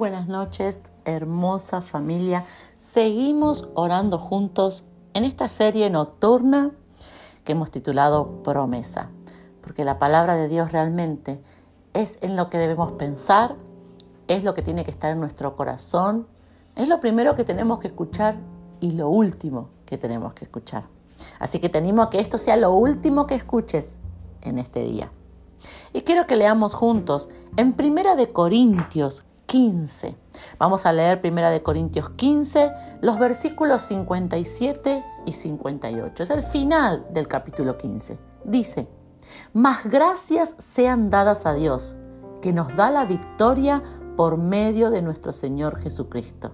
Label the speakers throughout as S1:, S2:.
S1: buenas noches, hermosa familia. Seguimos orando juntos en esta serie nocturna que hemos titulado Promesa, porque la palabra de Dios realmente es en lo que debemos pensar, es lo que tiene que estar en nuestro corazón, es lo primero que tenemos que escuchar y lo último que tenemos que escuchar. Así que te animo a que esto sea lo último que escuches en este día. Y quiero que leamos juntos en Primera de Corintios 15. Vamos a leer Primera de Corintios 15, los versículos 57 y 58. Es el final del capítulo 15. Dice, Mas gracias sean dadas a Dios, que nos da la victoria por medio de nuestro Señor Jesucristo.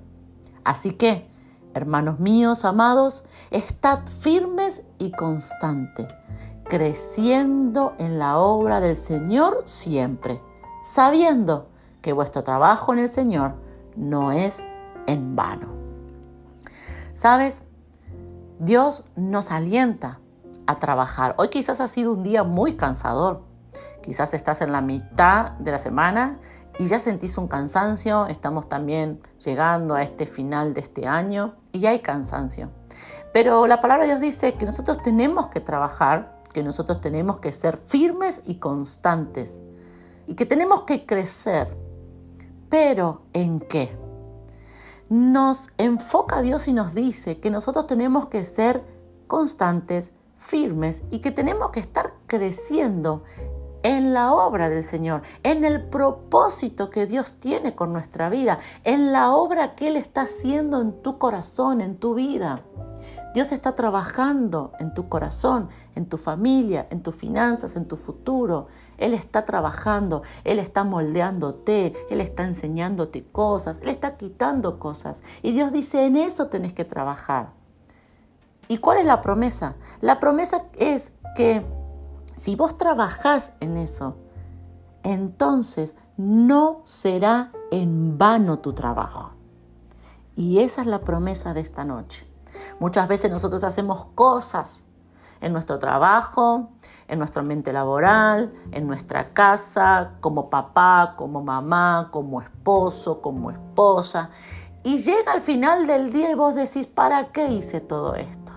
S1: Así que, hermanos míos amados, estad firmes y constantes, creciendo en la obra del Señor siempre, sabiendo que vuestro trabajo en el Señor no es en vano. ¿Sabes? Dios nos alienta a trabajar. Hoy quizás ha sido un día muy cansador. Quizás estás en la mitad de la semana y ya sentís un cansancio. Estamos también llegando a este final de este año y hay cansancio. Pero la palabra de Dios dice que nosotros tenemos que trabajar, que nosotros tenemos que ser firmes y constantes y que tenemos que crecer pero ¿en qué? Nos enfoca Dios y nos dice que nosotros tenemos que ser constantes, firmes y que tenemos que estar creciendo en la obra del Señor, en el propósito que Dios tiene con nuestra vida, en la obra que Él está haciendo en tu corazón, en tu vida. Dios está trabajando en tu corazón, en tu familia, en tus finanzas, en tu futuro. Él está trabajando, Él está moldeándote, Él está enseñándote cosas, Él está quitando cosas. Y Dios dice, en eso tenés que trabajar. ¿Y cuál es la promesa? La promesa es que si vos trabajás en eso, entonces no será en vano tu trabajo. Y esa es la promesa de esta noche. Muchas veces nosotros hacemos cosas en nuestro trabajo, en nuestro ambiente laboral, en nuestra casa, como papá, como mamá, como esposo, como esposa. Y llega al final del día y vos decís, ¿para qué hice todo esto?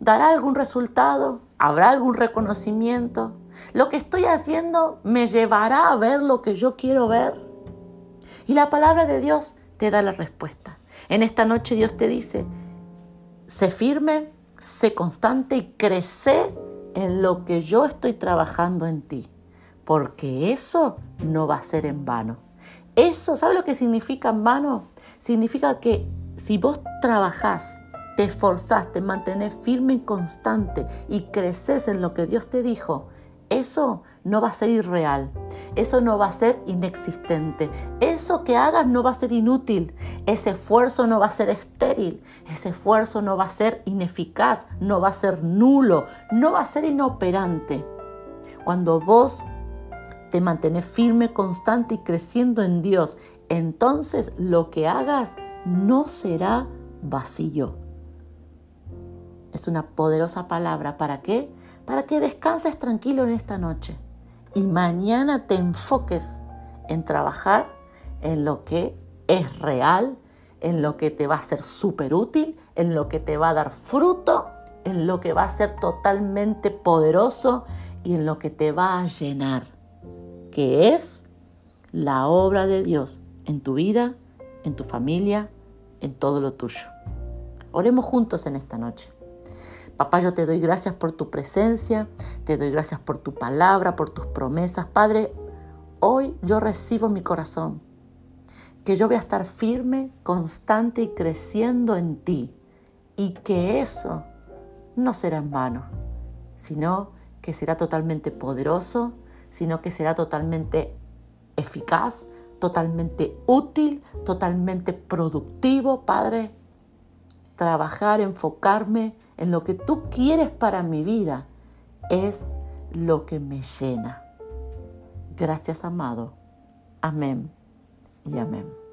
S1: ¿Dará algún resultado? ¿Habrá algún reconocimiento? ¿Lo que estoy haciendo me llevará a ver lo que yo quiero ver? Y la palabra de Dios te da la respuesta. En esta noche Dios te dice, sé firme, sé constante y crece en lo que yo estoy trabajando en ti, porque eso no va a ser en vano. Eso, ¿sabe lo que significa en vano? Significa que si vos trabajás, te esforzás, te mantenés firme y constante y creces en lo que Dios te dijo, eso no va a ser irreal, eso no va a ser inexistente, eso que hagas no va a ser inútil, ese esfuerzo no va a ser estéril, ese esfuerzo no va a ser ineficaz, no va a ser nulo, no va a ser inoperante. Cuando vos te mantenés firme, constante y creciendo en Dios, entonces lo que hagas no será vacío. Es una poderosa palabra. ¿Para qué? Para que descanses tranquilo en esta noche y mañana te enfoques en trabajar en lo que es real, en lo que te va a ser súper útil, en lo que te va a dar fruto, en lo que va a ser totalmente poderoso y en lo que te va a llenar, que es la obra de Dios en tu vida, en tu familia, en todo lo tuyo. Oremos juntos en esta noche. Papá, yo te doy gracias por tu presencia, te doy gracias por tu palabra, por tus promesas. Padre, hoy yo recibo mi corazón que yo voy a estar firme, constante y creciendo en ti. Y que eso no será en vano, sino que será totalmente poderoso, sino que será totalmente eficaz, totalmente útil, totalmente productivo, Padre. Trabajar, enfocarme en lo que tú quieres para mi vida, es lo que me llena. Gracias, amado. Amén y amén.